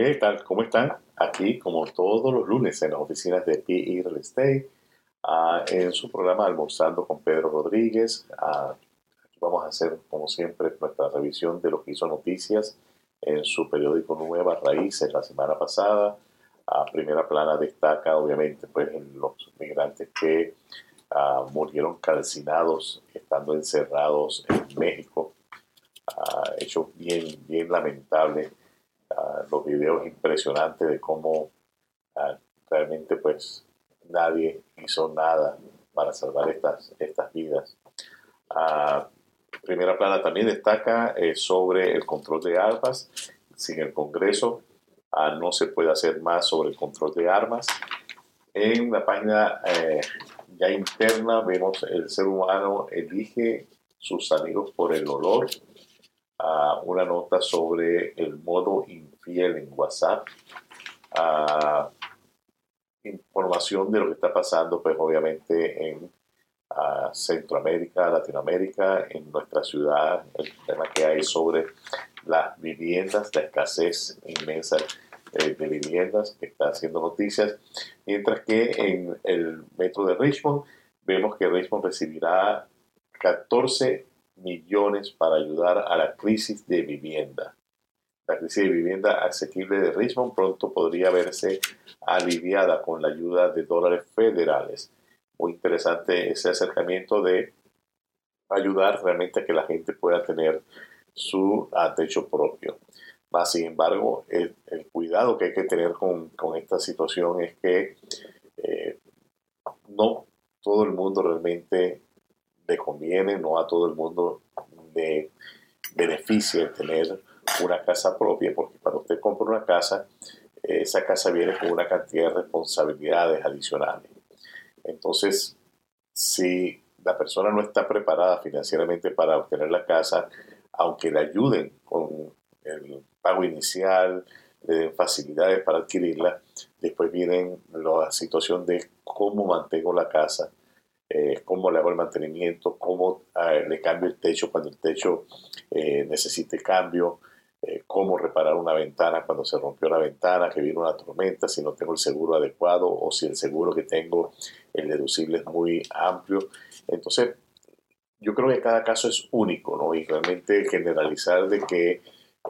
¿Qué tal? ¿Cómo están? Aquí, como todos los lunes, en las oficinas de PE Real Estate, ah, en su programa Almorzando con Pedro Rodríguez. Aquí vamos a hacer, como siempre, nuestra revisión de lo que hizo noticias en su periódico Nuevas Raíces la semana pasada. A primera plana destaca, obviamente, pues, los migrantes que ah, murieron calcinados estando encerrados en México. hecho bien, bien los videos impresionantes de cómo ah, realmente pues nadie hizo nada para salvar estas, estas vidas. Ah, primera plana también destaca eh, sobre el control de armas. Sin el Congreso ah, no se puede hacer más sobre el control de armas. En la página eh, ya interna vemos el ser humano elige sus amigos por el olor. Una nota sobre el modo en WhatsApp. información de lo que está pasando, pues obviamente en Centroamérica, Latinoamérica, en nuestra ciudad, el tema que hay sobre las viviendas, la escasez inmensa eh, de viviendas que está haciendo noticias, mientras que en el metro de Richmond vemos que Richmond recibirá 14 millones para ayudar a la crisis de vivienda la crisis de vivienda asequible de Richmond pronto podría verse aliviada con la ayuda de dólares federales. Muy interesante ese acercamiento de ayudar realmente a que la gente pueda tener su techo propio. Más sin embargo, el, cuidado que hay que tener con, esta situación es que eh, no todo el mundo realmente le conviene, no a todo el mundo le beneficia tener una casa propia, porque cuando usted compra una casa, esa casa viene con una cantidad de responsabilidades adicionales. Entonces, si la persona no está preparada financieramente para obtener la casa, aunque le ayuden con el pago inicial, le den facilidades para adquirirla, después viene la situación de cómo mantengo la casa, eh, cómo le hago el mantenimiento, cómo eh, le cambio el techo cuando el techo eh, necesite cambio, eh, cómo reparar una ventana cuando se rompió la ventana, que viene una tormenta, si no tengo el seguro adecuado o si el seguro que tengo, el deducible es muy amplio. Entonces, yo creo que cada caso es único, ¿no? Y realmente generalizar de que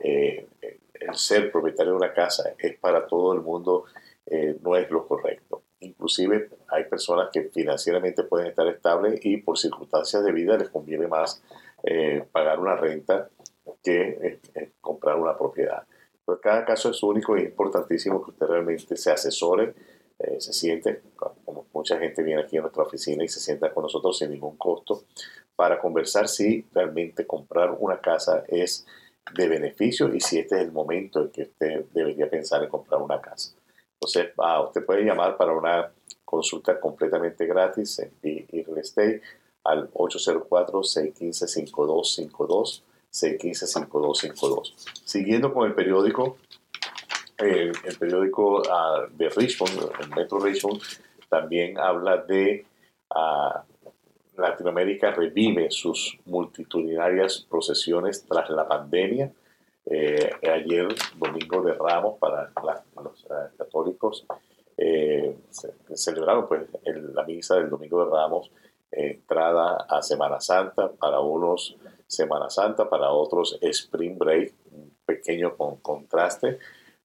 el ser propietario de una casa es para todo el mundo no es lo correcto. Inclusive hay personas que financieramente pueden estar estables y por circunstancias de vida les conviene más pagar una renta que comprar una propiedad. Pero cada caso es único y es importantísimo que usted realmente se asesore, eh, se siente, como mucha gente viene aquí a nuestra oficina y se sienta con nosotros sin ningún costo, para conversar si realmente comprar una casa es de beneficio y si este es el momento en que usted debería pensar en comprar una casa. Entonces, ah, usted puede llamar para una consulta completamente gratis en Real Estate al 804-615-5252 615-5252. Siguiendo con el periódico, el periódico ah, de Richmond, el Metro Richmond, también habla de uh, Latinoamérica revive sus multitudinarias procesiones tras la pandemia. Eh, ayer, domingo de Ramos, para los ah, católicos, eh, celebraron pues, la misa del domingo de Ramos, entrada a Semana Santa, para unos Semana Santa, para otros Spring Break, un pequeño con contraste,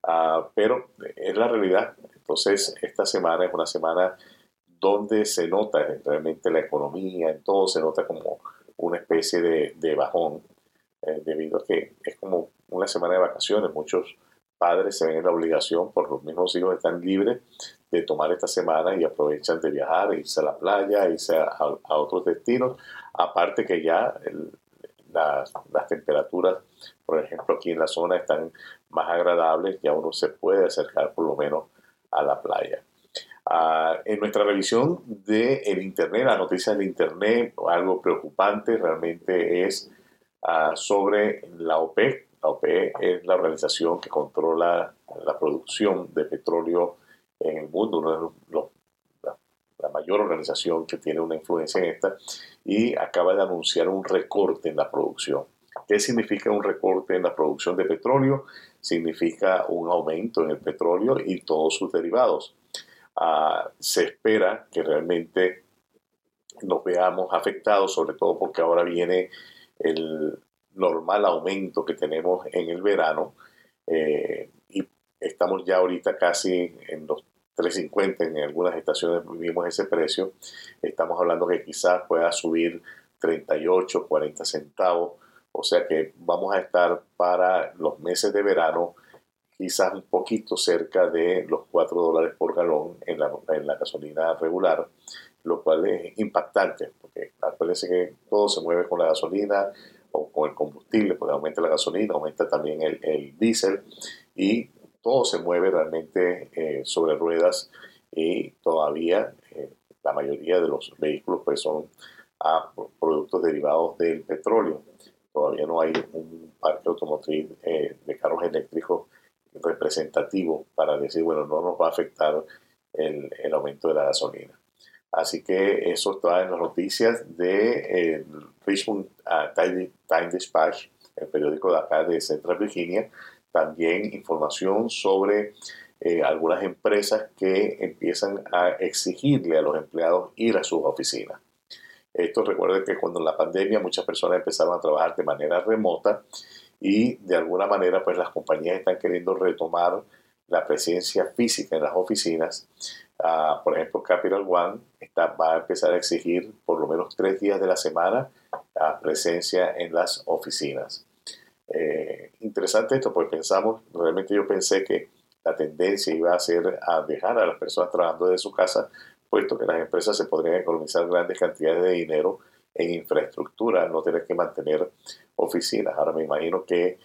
uh, pero es la realidad. Entonces, esta semana es una semana donde se nota realmente la economía, en todo se nota como una especie de, de bajón, eh, debido a que es como una semana de vacaciones. Muchos padres se ven en la obligación, por los mismos hijos están libres de tomar esta semana y aprovechan de viajar, irse a la playa, irse a, a otros destinos. Aparte que ya el, las, temperaturas, por ejemplo, aquí en la zona están más agradables, ya uno se puede acercar por lo menos a la playa. Ah, en nuestra revisión del el Internet, las noticias del Internet, algo preocupante realmente es ah, sobre la OPEC. La OPEC es la organización que controla la producción de petróleo en el mundo, uno de los la mayor organización que tiene una influencia en esta, y acaba de anunciar un recorte en la producción. ¿Qué significa un recorte en la producción de petróleo? Significa un aumento en el petróleo y todos sus derivados. Ah, se espera que realmente nos veamos afectados, sobre todo porque ahora viene el normal aumento que tenemos en el verano eh, y estamos ya ahorita casi en los 3.50, en algunas estaciones vimos ese precio, estamos hablando que quizás pueda subir 38, 40 centavos, o sea que vamos a estar para los meses de verano quizás un poquito cerca de los 4 dólares por galón en la, en la gasolina regular, lo cual es impactante, porque acuérdense que todo se mueve con la gasolina o con el combustible, porque aumenta la gasolina, aumenta también el, el diésel y todo se mueve realmente eh, sobre ruedas y todavía eh, la mayoría de los vehículos pues son a productos derivados del petróleo. Todavía no hay un parque automotriz eh, de carros eléctricos representativo para decir, bueno, no nos va a afectar el, el aumento de la gasolina. Así que eso está en las noticias de eh, Richmond uh, Time, Dispatch, el periódico de acá de Central Virginia. También información sobre eh, algunas empresas que empiezan a exigirle a los empleados ir a sus oficinas. Esto recuerden que cuando la pandemia muchas personas empezaron a trabajar de manera remota y de alguna manera pues las compañías están queriendo retomar la presencia física en las oficinas por ejemplo, Capital One está, va a empezar a exigir por lo menos tres días de la semana la presencia en las oficinas. Eh, interesante esto, porque pensamos, realmente yo pensé que la tendencia iba a ser a dejar a las personas trabajando desde su casa, puesto que las empresas se podrían economizar grandes cantidades de dinero en infraestructura, no tener que mantener oficinas. Ahora me imagino que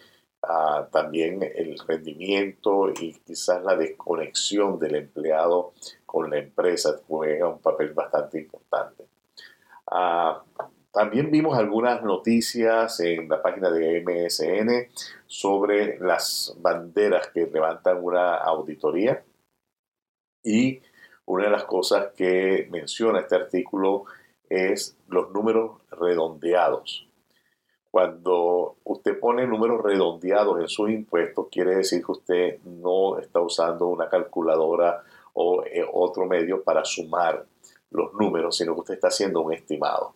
ah, también el rendimiento y quizás la desconexión del empleado con la empresa juega un papel bastante importante. Ah, también vimos algunas noticias en la página de MSN sobre las banderas que levantan una auditoría y una de las cosas que menciona este artículo es los números redondeados. Cuando usted pone números redondeados en sus impuestos, quiere decir que usted no está usando una calculadora eh, otro medio para sumar los números, sino que usted está haciendo un estimado.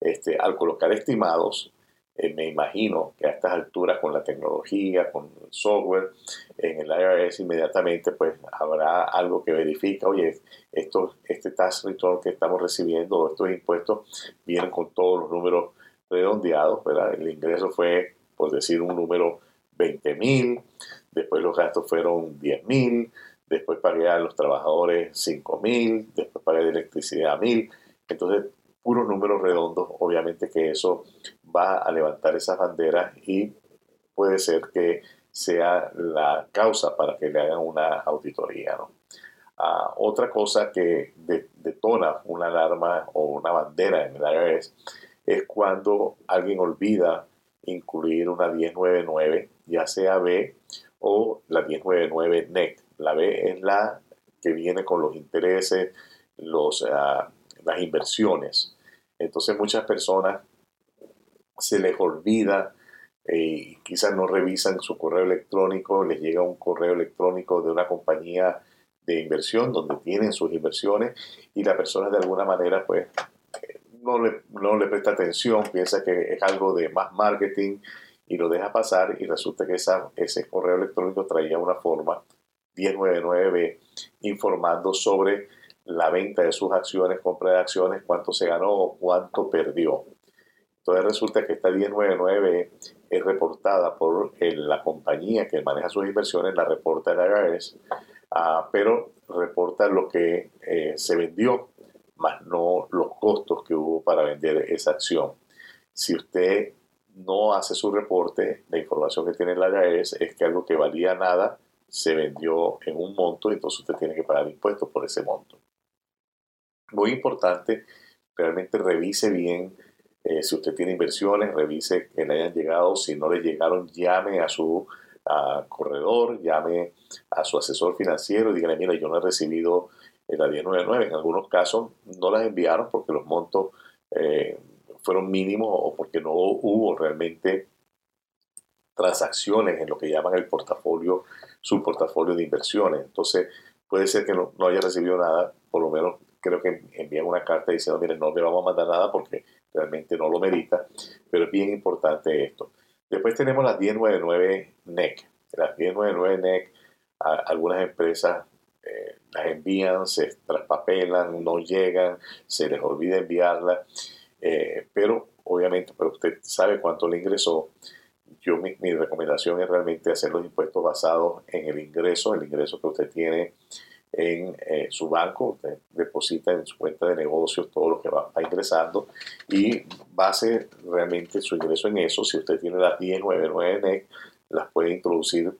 Este, al colocar estimados, eh, me imagino que a estas alturas con la tecnología, con software, en el IRS inmediatamente pues habrá algo que verifica, oye, esto, este tax return que estamos recibiendo, estos impuestos, vienen con todos los números redondeados, ¿verdad? El ingreso fue, por decir un número, 20 mil, después los gastos fueron 10 mil, después pagué a los trabajadores 5 mil, después pagué de electricidad mil. Entonces, puros números redondos, obviamente que eso va a levantar esas banderas y puede ser que sea la causa para que le hagan una auditoría. Ah, otra cosa que detona una alarma o una bandera en el IRS es cuando alguien olvida incluir una 1099, ya sea B o la 1099 NEC. La B es la que viene con los intereses, los, ah, las inversiones. Entonces muchas personas se les olvida eh, quizás no revisan su correo electrónico, les llega un correo electrónico de una compañía de inversión donde tienen sus inversiones y la persona de alguna manera pues no le, no le presta atención, piensa que es algo de más marketing y lo deja pasar y resulta que esa, ese correo electrónico traía una forma 1099 informando sobre la venta de sus acciones, compra de acciones, cuánto se ganó o cuánto perdió. Entonces resulta que esta 1099 es reportada por la compañía que maneja sus inversiones, la reporta el IRS, ah, pero reporta lo que eh, se vendió, más no los costos que hubo para vender esa acción. Si usted no hace su reporte, la información que tiene el IRS es que algo que valía nada se vendió en un monto, entonces usted tiene que pagar impuestos por ese monto. Muy importante, realmente revise bien eh, si usted tiene inversiones, revise que le hayan llegado, si no le llegaron, llame a su corredor, llame a su asesor financiero y dígale, mira, yo no he recibido la 1099. En algunos casos no las enviaron porque los montos eh, fueron mínimos o porque no hubo realmente transacciones en lo que llaman el portafolio, su portafolio de inversiones. Entonces, puede ser que no, haya recibido nada, por lo menos creo que envían una carta diciendo, miren, no le vamos a mandar nada porque realmente no lo merita, pero es bien importante esto. Después tenemos las 1099 NEC. Las 1099 NEC, algunas empresas eh, las envían, se traspapelan, no llegan, se les olvida enviarla, eh, pero obviamente, pero usted sabe cuánto le ingresó. Yo mi, recomendación es realmente hacer los impuestos basados en el ingreso, el ingreso que usted tiene en eh, su banco, usted deposita en su cuenta de negocios todo lo que va, ingresando y base realmente su ingreso en eso. Si usted tiene las 1099 NEC, las puede introducir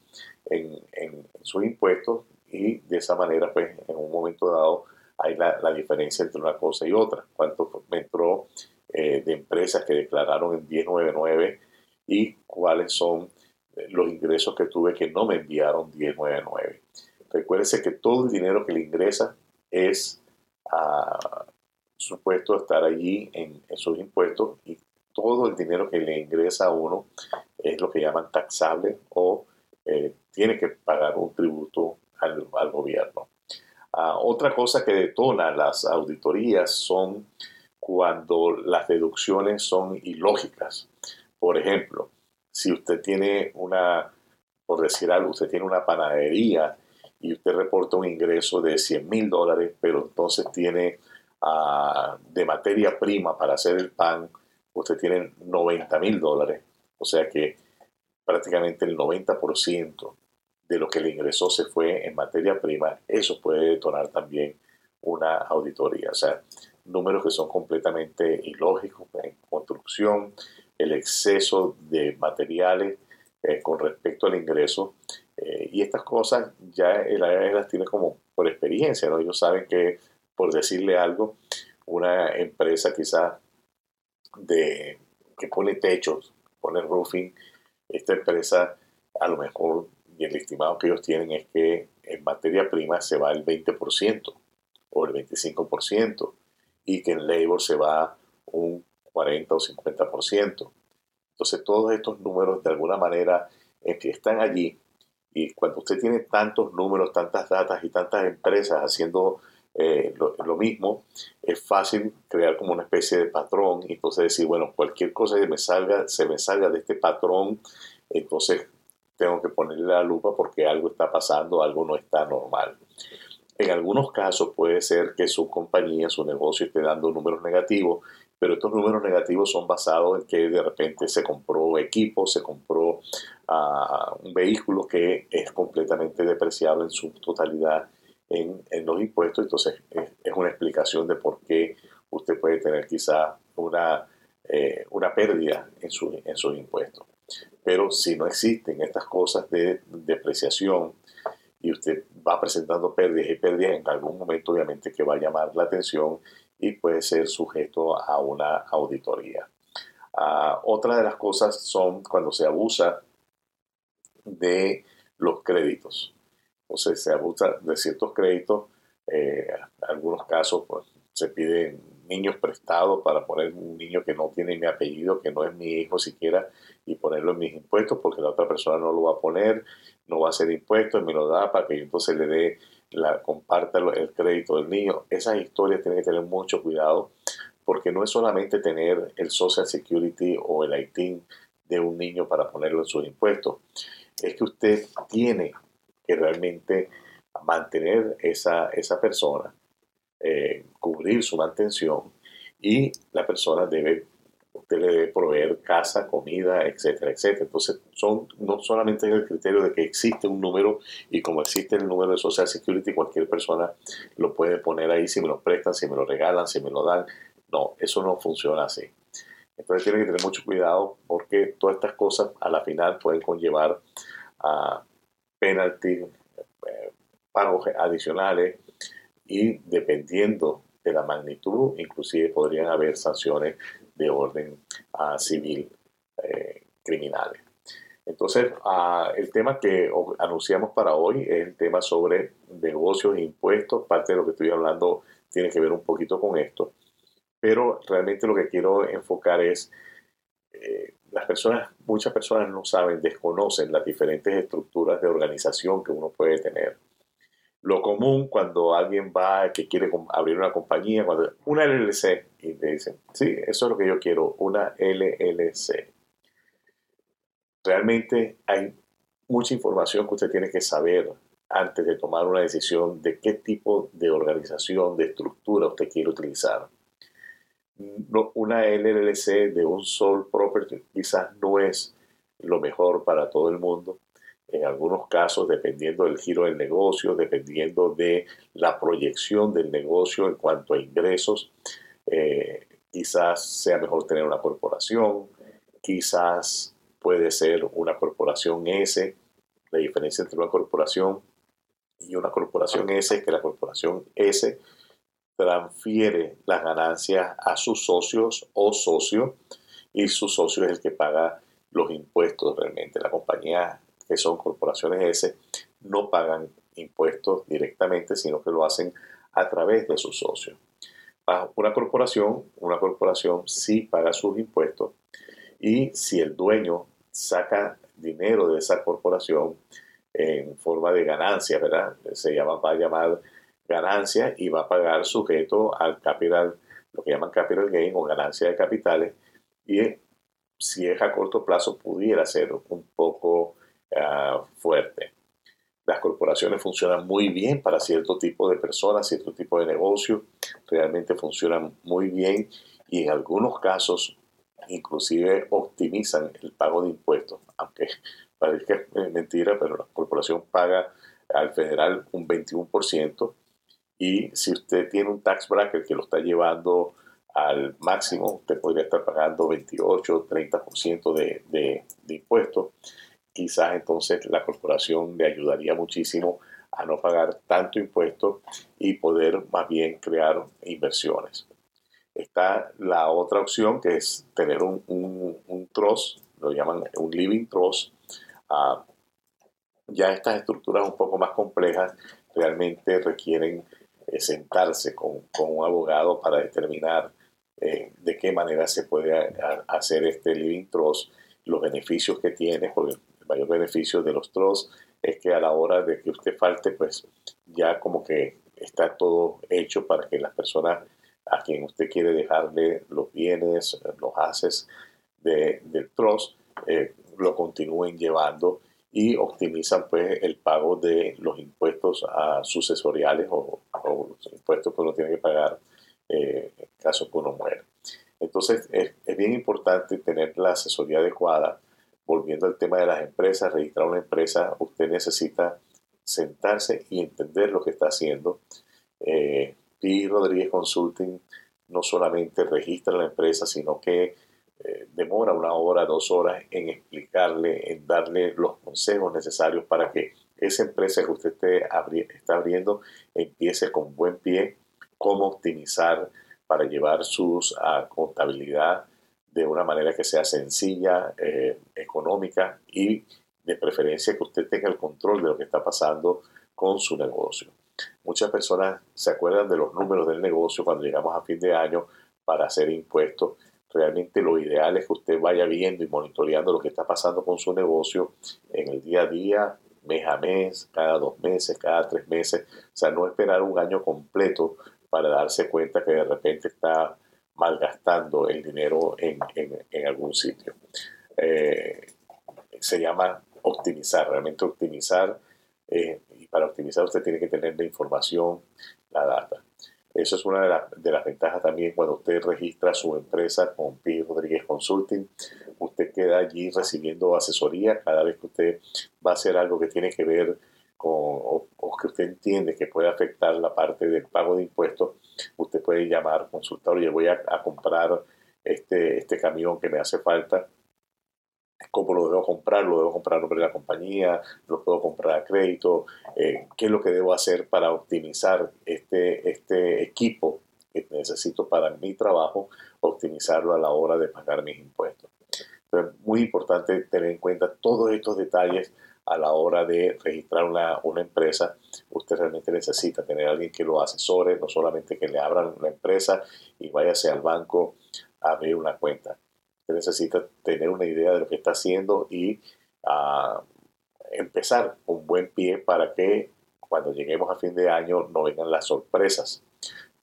en, en sus impuestos y de esa manera, pues, en un momento dado hay la, la diferencia entre una cosa y otra. Cuánto me entró eh, de empresas que declararon en 1099 y cuáles son eh, los ingresos que tuve que no me enviaron 1099. Recuérdese que todo el dinero que le ingresa es uh, supuesto estar allí en, sus impuestos y todo el dinero que le ingresa a uno es lo que llaman taxable o eh, tiene que pagar un tributo al, gobierno. Ah, otra cosa que detona las auditorías son cuando las deducciones son ilógicas. Por ejemplo, si usted tiene una, por decir algo, usted tiene una panadería y usted reporta un ingreso de 100 mil dólares, pero entonces tiene ah, de materia prima para hacer el pan, usted tiene 90 mil dólares. O sea que prácticamente el 90% de lo que le ingresó se fue en materia prima, eso puede detonar también una auditoría. O sea, números que son completamente ilógicos en construcción, el exceso de materiales eh, con respecto al ingreso. Eh, y estas cosas ya el IRS las tiene como por experiencia, ¿no? Ellos saben que, por decirle algo, una empresa quizá de, que pone techos, pone roofing, esta empresa a lo mejor y el estimado que ellos tienen es que en materia prima se va el 20% o el 25% y que en labor se va un 40 o 50%. Entonces todos estos números de alguna manera están allí y cuando usted tiene tantos números, tantas datas y tantas empresas haciendo eh, lo, lo, mismo, es fácil crear como una especie de patrón y entonces decir, bueno, cualquier cosa que me salga, se me salga de este patrón, entonces tengo que ponerle la lupa porque algo está pasando, algo no está normal. En algunos casos puede ser que su compañía, su negocio esté dando números negativos, pero estos números negativos son basados en que de repente se compró equipo, se compró uh, un vehículo que es completamente depreciado en su totalidad en, los impuestos. Entonces es, es, una explicación de por qué usted puede tener quizá una, eh, una pérdida en, su, en sus impuestos. Pero si no existen estas cosas de depreciación y usted va presentando pérdidas y pérdidas, en algún momento obviamente que va a llamar la atención y puede ser sujeto a una auditoría. Uh, otra de las cosas son cuando se abusa de los créditos. Entonces se abusa de ciertos créditos. Eh, algunos casos pues, se piden niños prestados para poner un niño que no tiene mi apellido, que no es mi hijo siquiera, y ponerlo en mis impuestos porque la otra persona no lo va a poner, no va a hacer impuestos, me lo da para que yo entonces le dé, la, comparta el crédito del niño. Esas historias tienen que tener mucho cuidado porque no es solamente tener el Social Security o el ITIN de un niño para ponerlo en sus impuestos, es que usted tiene que realmente mantener esa, esa persona eh, cubrir su mantención y la persona debe, usted le debe proveer casa, comida, etcétera, etcétera. Entonces, son no solamente el criterio de que existe un número y como existe el número de Social Security, cualquier persona lo puede poner ahí si me lo prestan, si me lo regalan, si me lo dan. No, eso no funciona así. Entonces tiene que tener mucho cuidado porque todas estas cosas a la final pueden conllevar a penalty, eh, pagos adicionales, y dependiendo de la magnitud, inclusive podrían haber sanciones de orden uh, civil eh, criminales. Entonces, uh, el tema que anunciamos para hoy es el tema sobre negocios e impuestos. Parte de lo que estoy hablando tiene que ver un poquito con esto. Pero realmente lo que quiero enfocar es, eh, las personas, muchas personas no saben, desconocen las diferentes estructuras de organización que uno puede tener. Lo común cuando alguien va que quiere abrir una compañía, cuando una LLC, y le dicen, sí, eso es lo que yo quiero, una LLC. Realmente hay mucha información que usted tiene que saber antes de tomar una decisión de qué tipo de organización, de estructura usted quiere utilizar una LLC de un sole property quizás no es lo mejor para todo el mundo. En algunos casos, dependiendo del giro del negocio, dependiendo de la proyección del negocio en cuanto a ingresos, eh, quizás sea mejor tener una corporación, quizás puede ser una corporación S. La diferencia entre una corporación y una corporación S es que la corporación S transfiere las ganancias a sus socios o socio y su socio es el que paga los impuestos realmente. La compañía que son corporaciones S no pagan impuestos directamente, sino que lo hacen a través de sus socios. Una corporación, una corporación sí paga sus impuestos y si el dueño saca dinero de esa corporación en forma de ganancia, ¿verdad? Se llama, va a llamar ganancia y va a pagar sujeto al capital, lo que llaman capital gain o ganancia de capitales. Y si es a corto plazo, pudiera ser un poco ah, fuerte. Las corporaciones funcionan muy bien para cierto tipo de personas, cierto tipo de negocio. Realmente funcionan muy bien y en algunos casos inclusive optimizan el pago de impuestos. Aunque parezca mentira, pero la corporación paga al federal un 21% y si usted tiene un tax bracket que lo está llevando al máximo, usted podría estar pagando 28, 30% de, de, de impuestos. Quizás entonces la corporación le ayudaría muchísimo a no pagar tanto impuesto y poder más bien crear inversiones. Está la otra opción que es tener un, un, trust, lo llaman un living trust. Ah, ya estas estructuras un poco más complejas realmente requieren eh, sentarse con, un abogado para determinar eh, de qué manera se puede hacer este living trust, los beneficios que tiene, porque mayor beneficio de los trusts es que a la hora de que usted falte, pues ya como que está todo hecho para que las personas a quien usted quiere dejarle los bienes, los haces de, del trust, eh, lo continúen llevando y optimizan pues el pago de los impuestos a sucesoriales o, los impuestos que uno tiene que pagar eh, en caso que uno muera. Entonces es, bien importante tener la asesoría adecuada. Volviendo al tema de las empresas, registrar una empresa, usted necesita sentarse y entender lo que está haciendo. Eh, P. Rodríguez Consulting no solamente registra la empresa, sino que eh, demora una hora, dos horas en explicarle, en darle los consejos necesarios para que esa empresa que usted está abriendo empiece con buen pie, cómo optimizar para llevar sus a contabilidad de una manera que sea sencilla, eh, económica y de preferencia que usted tenga el control de lo que está pasando con su negocio. Muchas personas se acuerdan de los números del negocio cuando llegamos a fin de año para hacer impuestos Realmente lo ideal es que usted vaya viendo y monitoreando lo que está pasando con su negocio en el día a día, mes a mes, cada dos meses, cada tres meses. O sea, no esperar un año completo para darse cuenta que de repente está malgastando el dinero en, algún sitio. Eh, se llama optimizar, realmente optimizar. Eh, y para optimizar usted tiene que tener la información, la data. Eso es una de, las ventajas también cuando usted registra su empresa con P. Rodríguez Consulting. Usted queda allí recibiendo asesoría cada vez que usted va a hacer algo que tiene que ver o, que usted entiende que puede afectar la parte del pago de impuestos. Usted puede llamar, consultar, oye, voy a, a comprar este, este camión que me hace falta cómo lo debo comprar, lo debo comprar a nombre de la compañía, lo puedo comprar a crédito, eh, qué es lo que debo hacer para optimizar este, este equipo que necesito para mi trabajo, optimizarlo a la hora de pagar mis impuestos. Entonces, muy importante tener en cuenta todos estos detalles a la hora de registrar una, una, empresa, usted realmente necesita tener a alguien que lo asesore, no solamente que le abran una empresa y váyase al banco a abrir una cuenta Usted necesita tener una idea de lo que está haciendo y uh, empezar un buen pie para que cuando lleguemos a fin de año no vengan las sorpresas.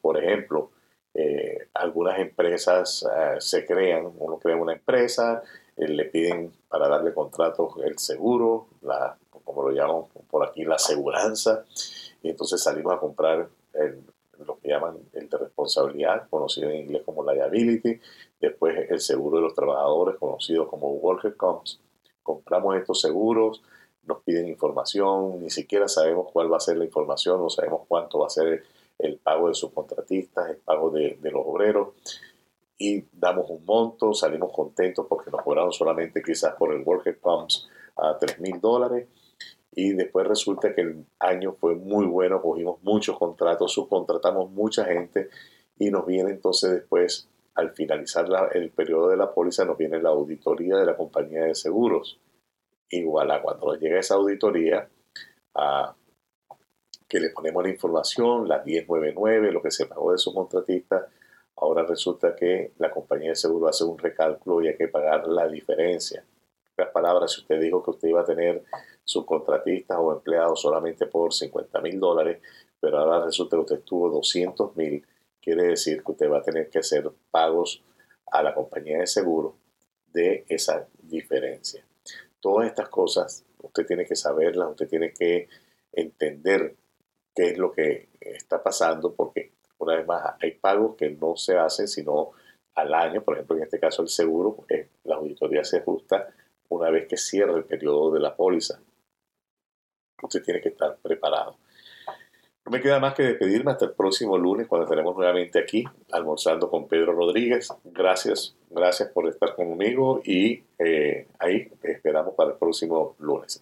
Por ejemplo, eh, algunas empresas eh, se crean, uno crea una empresa, eh, le piden para darle contratos el seguro, la, como lo llaman por aquí, la aseguranza, y entonces salimos a comprar lo que llaman el de responsabilidad, conocido en inglés como liability, después el seguro de los trabajadores, conocido como worker comps. Compramos estos seguros, nos piden información, ni siquiera sabemos cuál va a ser la información, no sabemos cuánto va a ser el, pago de sus contratistas, el pago de, los obreros, y damos un monto, salimos contentos porque nos cobraron solamente quizás por el Worker Pumps a 3 mil dólares, y después resulta que el año fue muy bueno, cogimos muchos contratos, subcontratamos mucha gente, y nos viene entonces después, al finalizar el periodo de la póliza, nos viene la auditoría de la compañía de seguros. Igual a cuando llega esa auditoría, a que le ponemos la información, la 1099, lo que se pagó de su contratista, ahora resulta que la compañía de seguro hace un recálculo y hay que pagar la diferencia. En otras palabras, si usted dijo que usted iba a tener subcontratistas o empleados solamente por 50 mil dólares, pero ahora resulta que usted tuvo 200 mil, quiere decir que usted va a tener que hacer pagos a la compañía de seguro de esa diferencia. Todas estas cosas usted tiene que saberlas, usted tiene que entender qué es lo que está pasando, porque una vez más hay pagos que no se hacen sino al año, por ejemplo en este caso el seguro, pues, la auditoría se ajusta una vez que cierra el periodo de la póliza. Usted tiene que estar preparado. No me queda más que despedirme hasta el próximo lunes cuando estaremos nuevamente aquí almorzando con Pedro Rodríguez. Gracias, gracias por estar conmigo y eh, ahí esperamos para el próximo lunes.